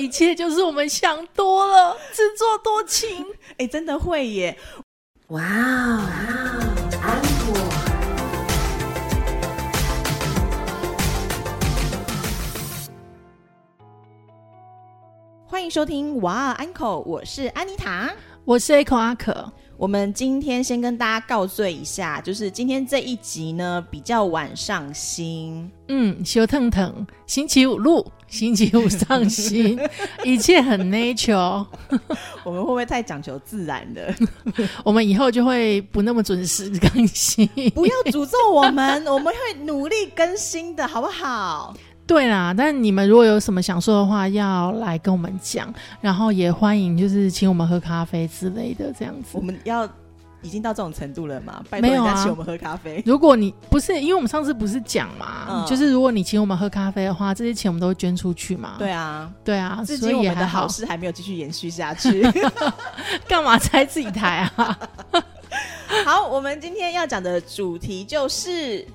一切就是我们想多了，自作多情。哎，真的会耶！哇哦，安果。欢迎收听《哇安口》，我是安妮塔，我是 A 口阿可。我们今天先跟大家告罪一下，就是今天这一集呢比较晚上新，嗯，修腾腾，星期五录，星期五上新，一切很 natural。我们会不会太讲求自然的？我们以后就会不那么准时更新。不要诅咒我们，我们会努力更新的，好不好？对啦，但你们如果有什么想说的话，要来跟我们讲，然后也欢迎就是请我们喝咖啡之类的这样子。我们要已经到这种程度了吗？拜托人家请我们喝咖啡。如果你不是，因为我们上次不是讲嘛，就是如果你请我们喝咖啡的话，这些钱我们都会捐出去嘛。对啊，对啊，所以我们的好事还没有继续延续下去，干嘛拆自己台啊？好，我们今天要讲的主题就是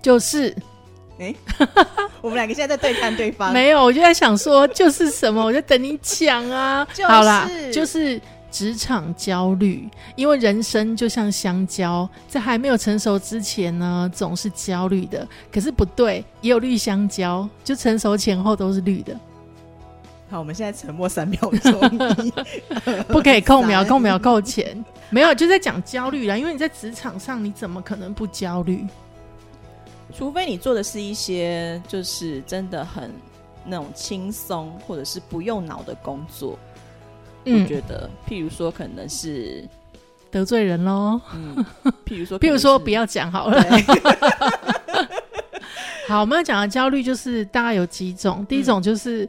就是。哎，我们两个现在在对看对方。没有，我就在想说，就是什么，我就等你讲啊。好啦，就是职场焦虑，因为人生就像香蕉，在还没有成熟之前呢，总是焦虑的。可是不对，也有绿香蕉，就成熟前后都是绿的。好，我们现在沉默三秒钟，不可以扣秒，扣秒扣钱。没有，就在讲焦虑啦，因为你在职场上，你怎么可能不焦虑？除非你做的是一些就是真的很那种轻松或者是不用脑的工作，我觉得，譬如说可能是得罪人喽。嗯，譬如说，譬如说不要讲好了。好，我们要讲的焦虑就是大概有几种，第一种就是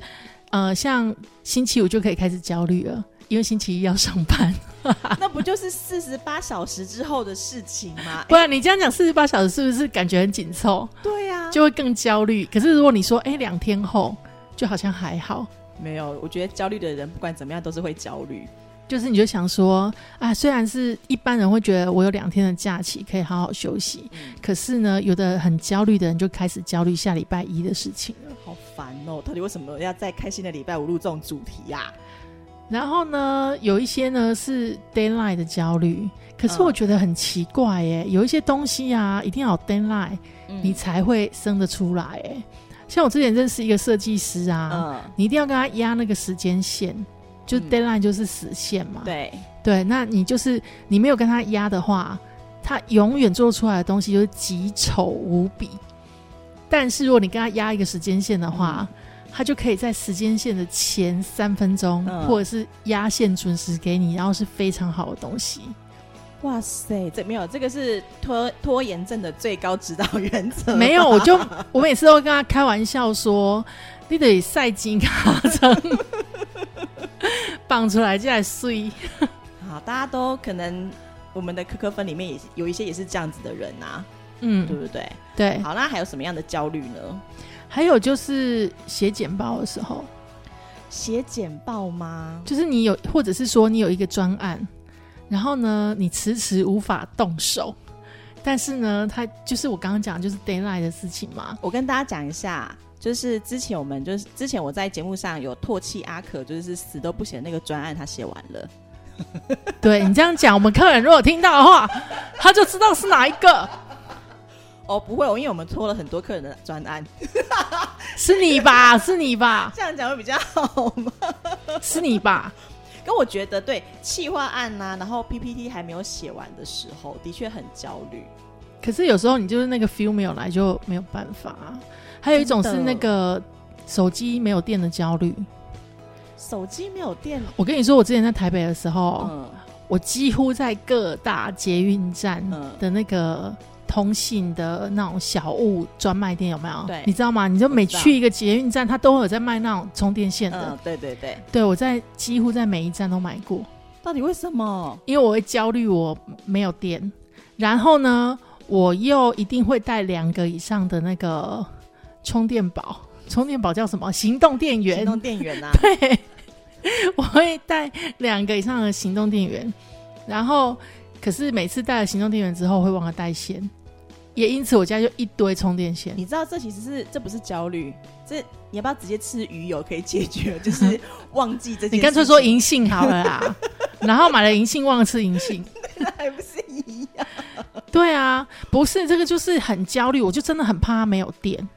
呃，像星期五就可以开始焦虑了。因为星期一要上班，那不就是四十八小时之后的事情吗？不然你这样讲四十八小时是不是感觉很紧凑？对呀，就会更焦虑。可是如果你说，哎，两天后就好像还好。没有，我觉得焦虑的人不管怎么样都是会焦虑。就是你就想说，啊，虽然是一般人会觉得我有两天的假期可以好好休息，可是呢，有的很焦虑的人就开始焦虑下礼拜一的事情了。好烦哦！到底为什么要在开心的礼拜五录这种主题呀？然后呢，有一些呢是 daylight 的焦虑，可是我觉得很奇怪耶，有一些东西啊，一定要 deadline，你才会生得出来哎。像我之前认识一个设计师啊，你一定要跟他压那个时间线，就 deadline 就是死线嘛。对对，那你就是你没有跟他压的话，他永远做出来的东西就是极丑无比。但是如果你跟他压一个时间线的话，他就可以在时间线的前三分钟，或者是压线准时给你，然后是非常好的东西。哇塞，这没有这个是拖拖延症的最高指导原则。没有，我就我每次都跟他开玩笑说，你得赛金卡层 绑出来就来睡。好，大家都可能我们的科科分里面也有一些也是这样子的人啊，嗯，对不对？对。好，那还有什么样的焦虑呢？还有就是写简报的时候，写简报吗？就是你有，或者是说你有一个专案，然后呢，你迟迟无法动手，但是呢，他就是我刚刚讲就是 d a y l i g h t 的事情嘛。我跟大家讲一下，就是之前我们就是之前我在节目上有唾弃阿可，就是死都不写那个专案，他写完了。对你这样讲，我们客人如果听到的话，他就知道是哪一个。哦，不会，因为我们拖了很多客人的专案，是你吧？是你吧？这样讲会比较好吗？是你吧？跟我觉得对，企划案呐，然后 PPT 还没有写完的时候，的确很焦虑。可是有时候你就是那个 feel 没有来，就没有办法。还有一种是那个手机没有电的焦虑。手机没有电？我跟你说，我之前在台北的时候，我几乎在各大捷运站的那个。通信的那种小物专卖店有没有？对，你知道吗？你就每去一个捷运站，它都会有在卖那种充电线的。嗯，对对对，对我在几乎在每一站都买过。到底为什么？因为我会焦虑我没有电，然后呢，我又一定会带两个以上的那个充电宝。充电宝叫什么？行动电源。行动电源啊？对，我会带两个以上的行动电源，然后可是每次带了行动电源之后会忘了带线。也因此我家就一堆充电线。你知道这其实是这不是焦虑，这你要不要直接吃鱼油可以解决？就是 忘记这件。你干脆说银杏好了啦，然后买了银杏忘了吃银杏，那还不是一样？对啊，不是这个就是很焦虑，我就真的很怕它没有电。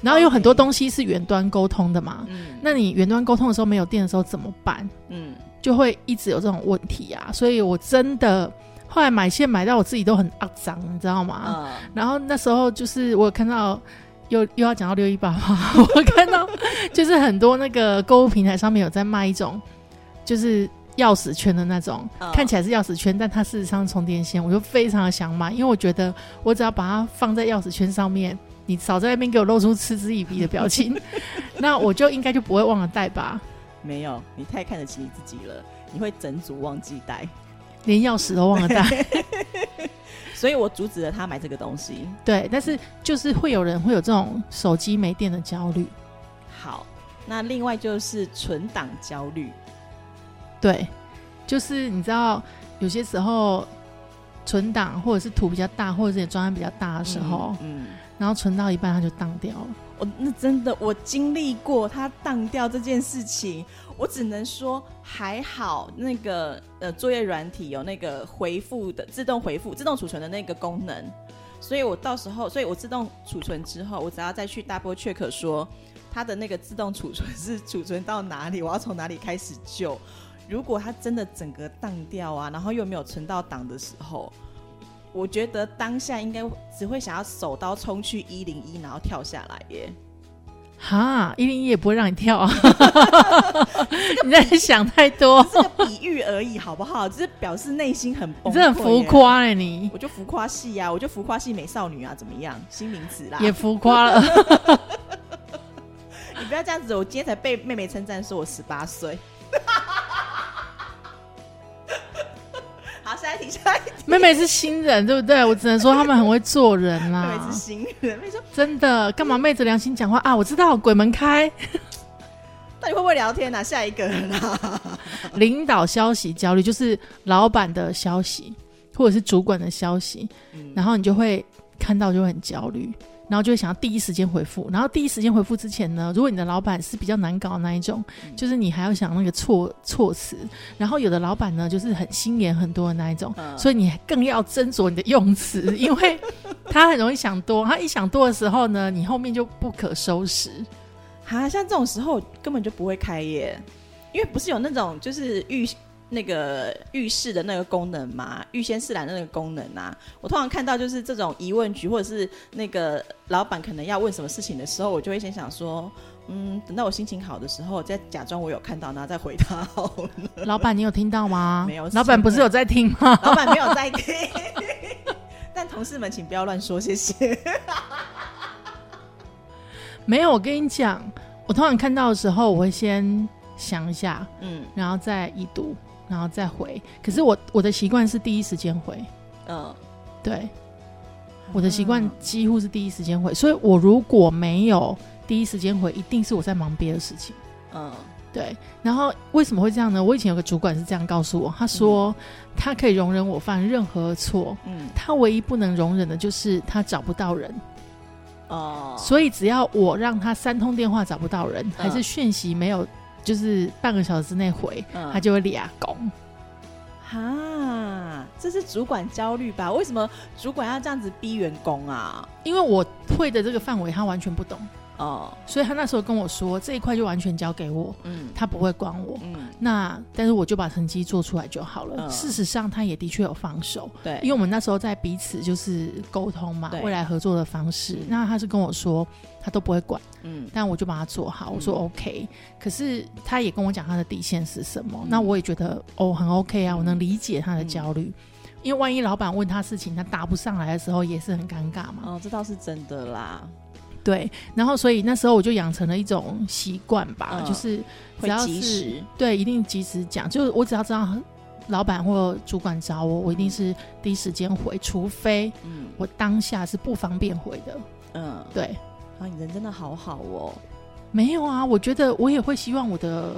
然后有很多东西是远端沟通的嘛，那你远端沟通的时候没有电的时候怎么办？嗯，就会一直有这种问题啊。所以我真的后来买线买到我自己都很肮脏，你知道吗？然后那时候就是我看到又又要讲到六一八嘛，我看到就是很多那个购物平台上面有在卖一种就是钥匙圈的那种，看起来是钥匙圈，但它事实上充电线，我就非常的想买，因为我觉得我只要把它放在钥匙圈上面。你少在那边给我露出嗤之以鼻的表情，那我就应该就不会忘了带吧？没有，你太看得起你自己了，你会整组忘记带，连钥匙都忘了带，所以我阻止了他买这个东西。对，但是就是会有人会有这种手机没电的焦虑。好，那另外就是存档焦虑。对，就是你知道有些时候存档或者是图比较大，或者是专案比较大的时候，嗯。然后存到一半，它就当掉了。那真的，我经历过它当掉这件事情，我只能说还好，那个呃作业软体有那个回复的自动回复、自动储存的那个功能，所以我到时候，所以我自动储存之后，我只要再去 double check 说它的那个自动储存是储存到哪里，我要从哪里开始救。如果它真的整个当掉啊，然后又没有存到档的时候。我觉得当下应该只会想要手刀冲去一零一，然后跳下来耶！哈，一零一也不会让你跳啊！你在想太多，这个比喻而已，好不好？只是表示内心很崩溃，很浮夸哎！你，我就浮夸系啊，我就浮夸系美少女啊，怎么样？新名词啦，也浮夸了。你不要这样子，我今天才被妹妹称赞说我十八岁。妹妹是新人，对不对？我只能说他们很会做人啦。妹妹是新人，妹说。真的，干嘛昧着良心讲话啊？我知道，鬼门开。那你会不会聊天呢？下一个啦。领导消息焦虑，就是老板的消息或者是主管的消息，然后你就会看到就会很焦虑。然后就会想要第一时间回复，然后第一时间回复之前呢，如果你的老板是比较难搞的那一种，就是你还要想那个措措辞，然后有的老板呢就是很心眼很多的那一种，所以你更要斟酌你的用词，因为他很容易想多，他一想多的时候呢，你后面就不可收拾。啊，像这种时候根本就不会开业，因为不是有那种就是预。那个浴室的那个功能嘛，预先试览的那个功能啊，我通常看到就是这种疑问句，或者是那个老板可能要问什么事情的时候，我就会先想说，嗯，等到我心情好的时候，再假装我有看到，然后再回答好了。老板，你有听到吗？没有。老板不是有在听吗？老板没有在听。但同事们，请不要乱说，谢谢。没有，我跟你讲，我通常看到的时候，我会先想一下，嗯，然后再一读。然后再回，可是我我的习惯是第一时间回，嗯，对，我的习惯几乎是第一时间回，所以我如果没有第一时间回，一定是我在忙别的事情，嗯，对。然后为什么会这样呢？我以前有个主管是这样告诉我，他说他可以容忍我犯任何错，嗯，他唯一不能容忍的就是他找不到人，哦，所以只要我让他三通电话找不到人，还是讯息没有。就是半个小时之内回，他就会立功。哈，这是主管焦虑吧？为什么主管要这样子逼员工啊？因为我会的这个范围，他完全不懂。哦，所以他那时候跟我说这一块就完全交给我，嗯，他不会管我，嗯，那但是我就把成绩做出来就好了。事实上，他也的确有放手，对，因为我们那时候在彼此就是沟通嘛，未来合作的方式。那他是跟我说他都不会管，嗯，但我就把它做好，我说 OK。可是他也跟我讲他的底线是什么，那我也觉得哦很 OK 啊，我能理解他的焦虑，因为万一老板问他事情他答不上来的时候，也是很尴尬嘛。哦，这倒是真的啦。对，然后所以那时候我就养成了一种习惯吧，就是只要是对，一定及时讲。就是我只要知道老板或主管找我，我一定是第一时间回，除非我当下是不方便回的。嗯，对。啊，你人真的好好哦。没有啊，我觉得我也会希望我的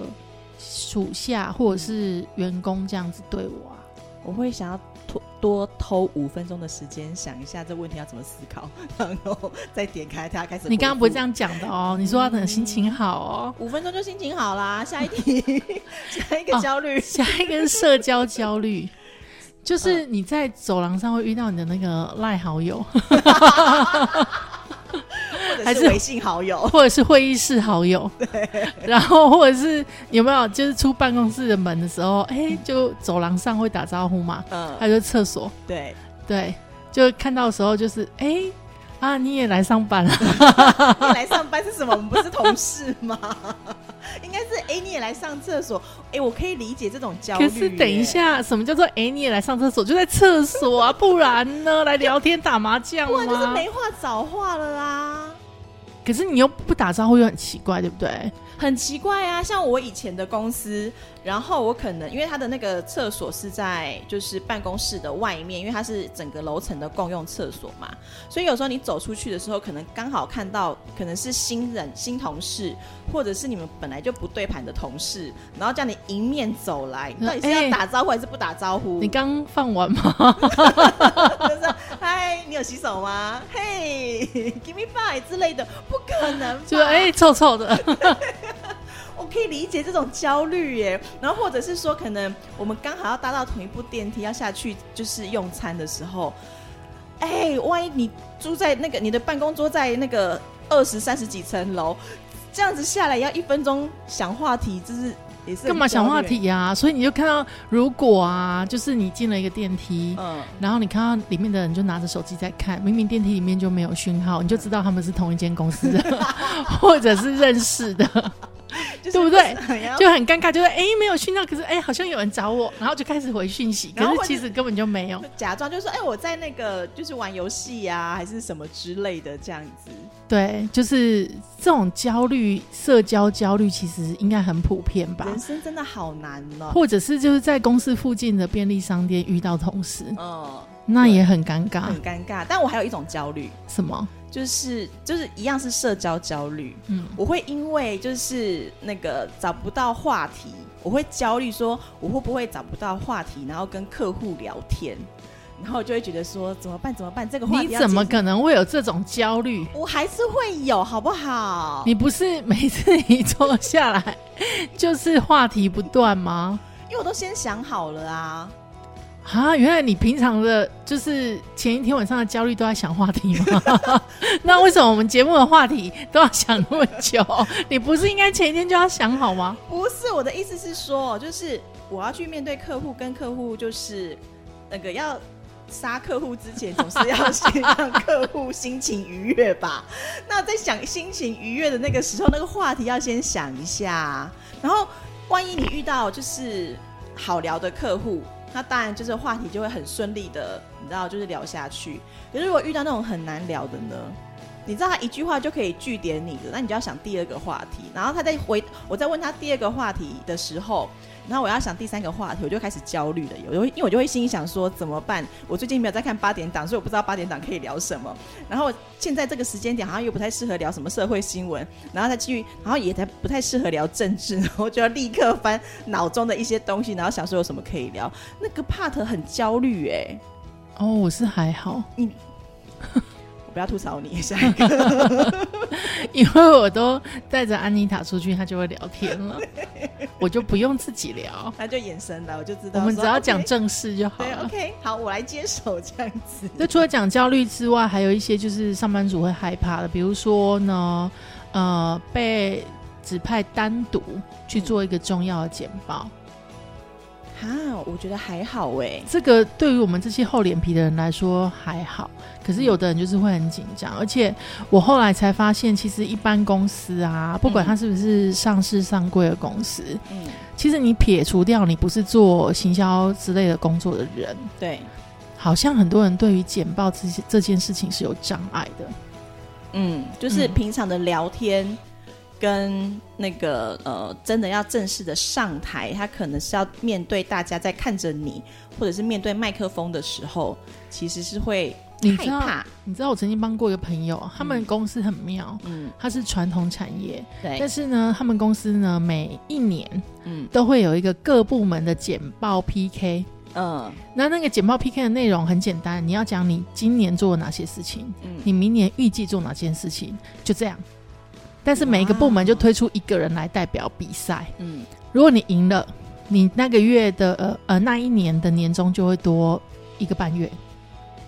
属下或者是员工这样子对我啊。我会想要。多多偷五分钟的时间想一下这问题要怎么思考，然后再点开它开始。你刚刚不是这样讲的哦，你说要等心情好哦，五分钟就心情好啦。下一题，下一个焦虑，下一个是社交焦虑，就是你在走廊上会遇到你的那个赖好友。还是微信好友，或者是会议室好友，对。然后或者是有没有就是出办公室的门的时候，哎，就走廊上会打招呼嘛？嗯。还有厕所，对对，就看到的时候就是哎啊，你也来上班了？你来上班是什么？我们不是同事吗？应该是哎，你也来上厕所？哎，我可以理解这种焦虑。可是等一下，什么叫做哎，你也来上厕所？就在厕所啊，不然呢？来聊天打麻将吗？就是没话找话了啦。可是你又不打招呼，又很奇怪，对不对？很奇怪啊，像我以前的公司。然后我可能因为他的那个厕所是在就是办公室的外面，因为它是整个楼层的共用厕所嘛，所以有时候你走出去的时候，可能刚好看到可能是新人新同事，或者是你们本来就不对盘的同事，然后叫你迎面走来，到底是要打招呼还是不打招呼？你刚放完吗？就 是 嗨，你有洗手吗？嘿，give me five 之类的，不可能，就哎臭臭的。我可以理解这种焦虑耶，然后或者是说，可能我们刚好要搭到同一部电梯要下去，就是用餐的时候，哎，万一你住在那个你的办公桌在那个二十三十几层楼，这样子下来要一分钟想话题，就是也是干嘛想话题呀？所以你就看到，如果啊，就是你进了一个电梯，嗯，然后你看到里面的人就拿着手机在看，明明电梯里面就没有讯号，你就知道他们是同一间公司的，或者是认识的。对不对？就很尴尬，就是哎，没有讯到，可是哎，好像有人找我，然后就开始回讯息，可是其实根本就没有，假装就说哎，我在那个就是玩游戏呀，还是什么之类的这样子。对，就是这种焦虑，社交焦虑，其实应该很普遍吧？人生真的好难哦。或者是就是在公司附近的便利商店遇到同事，嗯，那也很尴尬，很尴尬。但我还有一种焦虑，什么？就是就是一样是社交焦虑，嗯，我会因为就是那个找不到话题，我会焦虑说我会不会找不到话题，然后跟客户聊天，然后就会觉得说怎么办怎么办？这个话你怎么可能会有这种焦虑？我还是会有，好不好？你不是每次一坐下来就是话题不断吗？因为我都先想好了啊。啊，原来你平常的，就是前一天晚上的焦虑都在想话题吗？那为什么我们节目的话题都要想那么久？你不是应该前一天就要想好吗？不是，我的意思是说，就是我要去面对客户，跟客户就是那个要杀客户之前，总是要先让客户心情愉悦吧？那在想心情愉悦的那个时候，那个话题要先想一下，然后万一你遇到就是好聊的客户。那当然就是话题就会很顺利的，你知道，就是聊下去。可是如果遇到那种很难聊的呢？你知道他一句话就可以据点你的，那你就要想第二个话题。然后他在回我在问他第二个话题的时候。然后我要想第三个话题，我就开始焦虑了。有，因为我就会心想说怎么办？我最近没有在看八点档，所以我不知道八点档可以聊什么。然后现在这个时间点好像又不太适合聊什么社会新闻，然后再继续，然后也才不太适合聊政治，然后就要立刻翻脑中的一些东西，然后想说有什么可以聊。那个 part 很焦虑哎。哦，我是还好。你。不要吐槽你下一个，因为我都带着安妮塔出去，她就会聊天了，我就不用自己聊，她就眼神了，我就知道。我们只要讲正事就好了。OK，好，我来接手这样子。那除了讲焦虑之外，还有一些就是上班族会害怕的，比如说呢，呃，被指派单独去做一个重要的简报。啊，我觉得还好哎，这个对于我们这些厚脸皮的人来说还好，可是有的人就是会很紧张。而且我后来才发现，其实一般公司啊，不管它是不是上市上柜的公司，嗯，其实你撇除掉你不是做行销之类的工作的人，对，好像很多人对于简报这些这件事情是有障碍的。嗯，就是平常的聊天。跟那个呃，真的要正式的上台，他可能是要面对大家在看着你，或者是面对麦克风的时候，其实是会害怕。你知道我曾经帮过一个朋友，他们公司很妙，嗯，他是传统产业，对，但是呢，他们公司呢每一年，嗯，都会有一个各部门的简报 PK，嗯。那那个简报 PK 的内容很简单，你要讲你今年做了哪些事情，嗯，你明年预计做哪件事情，就这样。但是每一个部门就推出一个人来代表比赛。嗯如果你赢了，你那个月的呃呃那一年的年终就会多一个半月。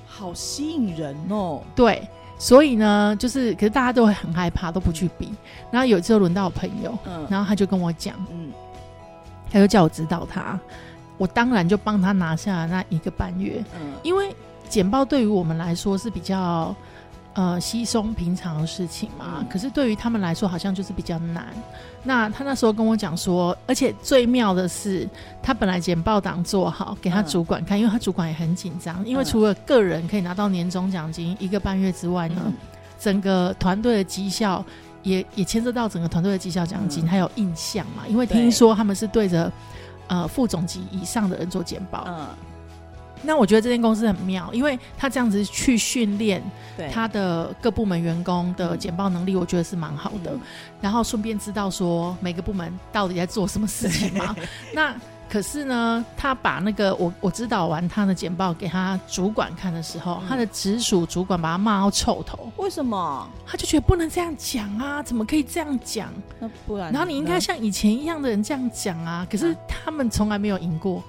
好吸引人哦。对，所以呢，就是可是大家都会很害怕，都不去比。然后有一次轮到我朋友，嗯然后他就跟我讲，嗯他就叫我指导他，我当然就帮他拿下了那一个半月，嗯因为简报对于我们来说是比较呃稀松平常的事情嘛，嗯。可是对于他们来说好像就是比较难。那他那时候跟我讲说，而且最妙的是，他本来简报档做好给他嗯。主管看，因为他主管也很紧张，因为嗯。除了个人可以拿到年终奖金一个半月之外呢，嗯。整个团队的绩效也也牵涉到整个团队的绩效奖金，嗯。还有印象嘛。因为听说他们是对着呃副总级以上的人做简报，嗯，那我觉得这间公司很妙，因为他这样子去训练对，他的各部门员工的嗯简报能力，我觉得是蛮好的。嗯然后顺便知道说每个部门到底在做什么事情嘛。那可是呢，他把那个我我指导完他的简报给他主管看的时候，嗯他的直属主管把他骂到臭头，为什么？他就觉得不能这样讲啊，怎么可以这样讲？那不然？然后你应该像以前一样的人这样讲啊，可是嗯他们从来没有赢过。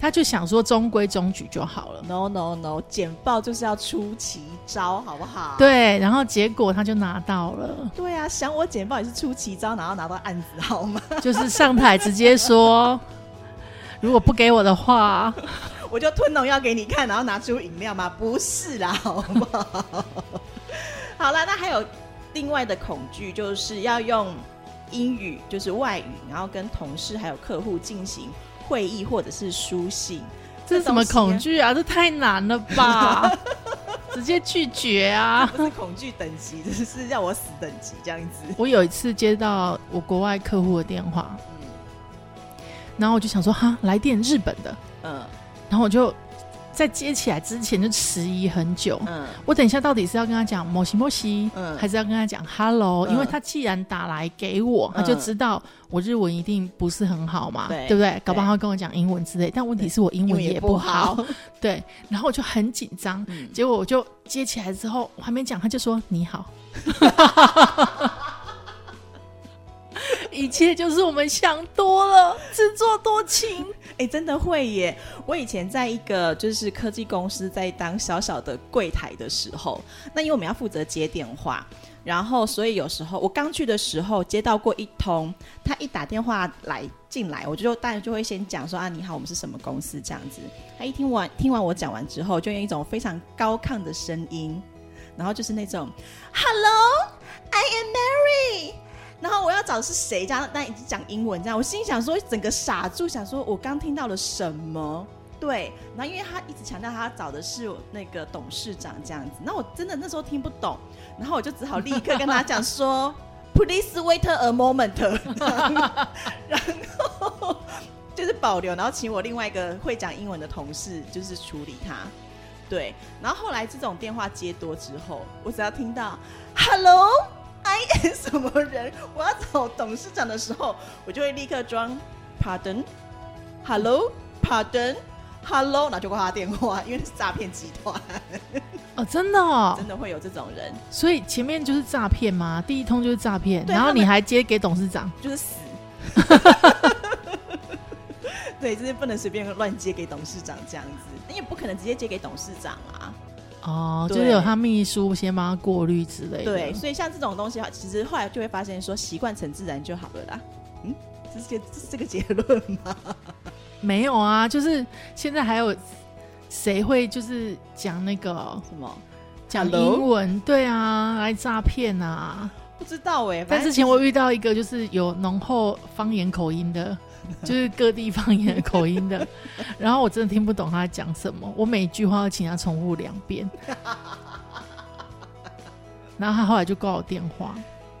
他就想说中规中矩就好了，no no no，简报就是要出奇招，好不好？对，然后结果他就拿到了，对啊，想我简报也是出奇招，然后拿到案子，好吗？就是上台直接说，如果不给我的话，我就吞农药给你看，然后拿出饮料吗？不是啦，好不好？好啦，那还有另外的恐惧，就是要用英语，就是外语，然后跟同事还有客户进行会议或者是书信。这是什么恐惧啊？这太难了吧！直接拒绝啊！不是恐惧等级，这是让我死等级这样子。我有一次接到我国外客户的电话，嗯然后我就想说，哈，来电日本的，嗯然后我就在接起来之前就迟疑很久。嗯我等一下到底是要跟他讲摩西摩西，嗯还是要跟他讲 hello？、嗯因为他既然打来给我，他就知道我日文一定不是很好嘛，对不对？搞不好跟我讲英文之类，但问题是我英文也不好，对。然后我就很紧张，嗯结果我就接起来之后，我还没讲，他就说你好。一切就是我们想多了，自作多情。哎、真的会耶！我以前在一个就是科技公司，在当小小的柜台的时候，那因为我们要负责接电话，然后所以有时候我刚去的时候接到过一通，他一打电话来进来，我就当然就会先讲说啊你好，我们是什么公司这样子。他一听完听完我讲完之后，就用一种非常高亢的声音，然后就是那种 Hello，I am Mary。然后我要找的是谁？这样，但已经讲英文这样，我心想说，整个傻住，想说我刚听到了什么？对，然后因为他一直强调他找的是那个董事长这样子，那我真的那时候听不懂，然后我就只好立刻跟他讲说，Please wait a moment，然后就是保留，然后请我另外一个会讲英文的同事就是处理他。对，然后后来这种电话接多之后，我只要听到 Hello。I am 什么人？我要找董事长的时候，我就会立刻装 Pardon，Hello，Pardon，Hello，然后就挂他电话，因为是诈骗集团，哦，真的哦真，的会有这种人，所以前面就是诈骗吗？第一通就是诈骗，然后你还接给董事长，就是死。对，就是不能随便乱接给董事长这样子，你也不可能直接接给董事长啊。哦，就是有他秘书先帮他过滤之类的。对，所以像这种东西其实后来就会发现说，习惯成自然就好了啦。嗯，这是这个结论吗？没有啊，就是现在还有谁会就是讲那个什么？讲？英文？对啊，来诈骗啊！不知道哎、但之前我遇到一个就是有浓厚方言口音的，就是各地方言的口音的，然后我真的听不懂他在讲什么，我每一句话要请他重复两遍，然后他后来就挂我电话。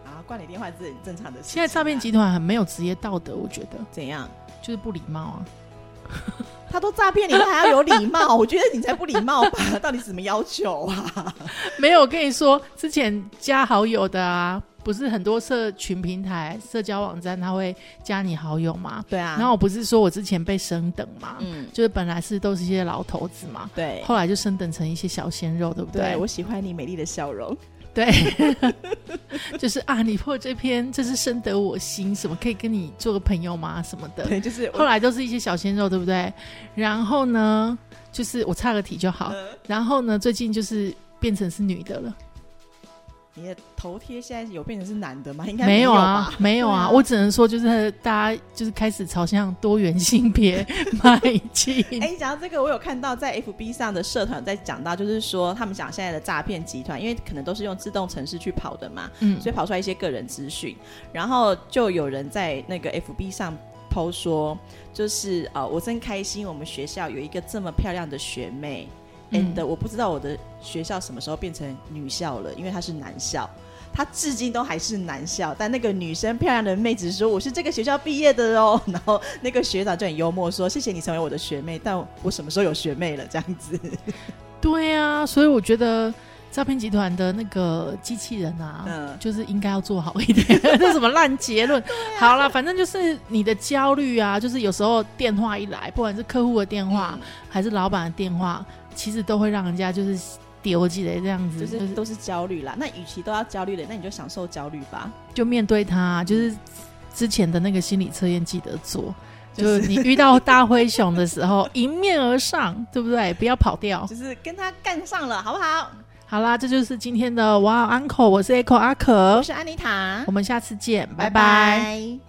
啊，挂你电话是很正常的事。现在诈骗集团很没有职业道德，我觉得怎样？就是不礼貌啊。他都诈骗你，他还要有礼貌？我觉得你才不礼貌吧？到底什么要求啊？没有，我跟你说，之前加好友的啊，不是很多社群平台、社交网站，他会加你好友嘛？对啊。然后我不是说我之前被升等嘛？嗯，就是本来是都是一些老头子嘛，对。后来就升等成一些小鲜肉，对不对？对我喜欢你美丽的笑容。对，就是啊，你破这篇，这是深得我心，什么可以跟你做个朋友吗？什么的。对，就是后来都是一些小鲜肉，对不对？然后呢，就是我差个题就好。然后呢，最近就是变成是女的了。你的头贴现在有变成是男的吗？应该没有啊，没有啊。我只能说，就是大家就是开始朝向多元性别 迈进。哎，讲到这个，我有看到在 FB 上的社团在讲到，就是说他们讲现在的诈骗集团，因为可能都是用自动程式去跑的嘛，嗯，所以跑出来一些个人资讯，然后就有人在那个 FB 上 PO 说，就是呃，我真开心，我们学校有一个这么漂亮的学妹。And 我不知道我的学校什么时候变成女校了，因为它是男校，它至今都还是男校。但那个女生漂亮的妹子说我是这个学校毕业的哦，然后那个学长就很幽默说谢谢你成为我的学妹，但我什么时候有学妹了这样子？对啊，所以我觉得诈骗集团的那个机器人啊，嗯，就是应该要做好一点。这什么烂结论？好了，反正就是你的焦虑啊，就是有时候电话一来，不管是客户的电话还是老板的电话。其实都会让人家就是丢弃的这样子，就是都是焦虑啦。那与其都要焦虑的，那你就享受焦虑吧，就面对它。就是之前的那个心理测验记得做，就是你遇到大灰熊的时候迎面而上，对不对？不要跑掉，就是跟他干上了，好不好？好啦，这就是今天的哇，Uncle，我是 Echo 阿可，我是安妮塔，我们下次见，拜拜。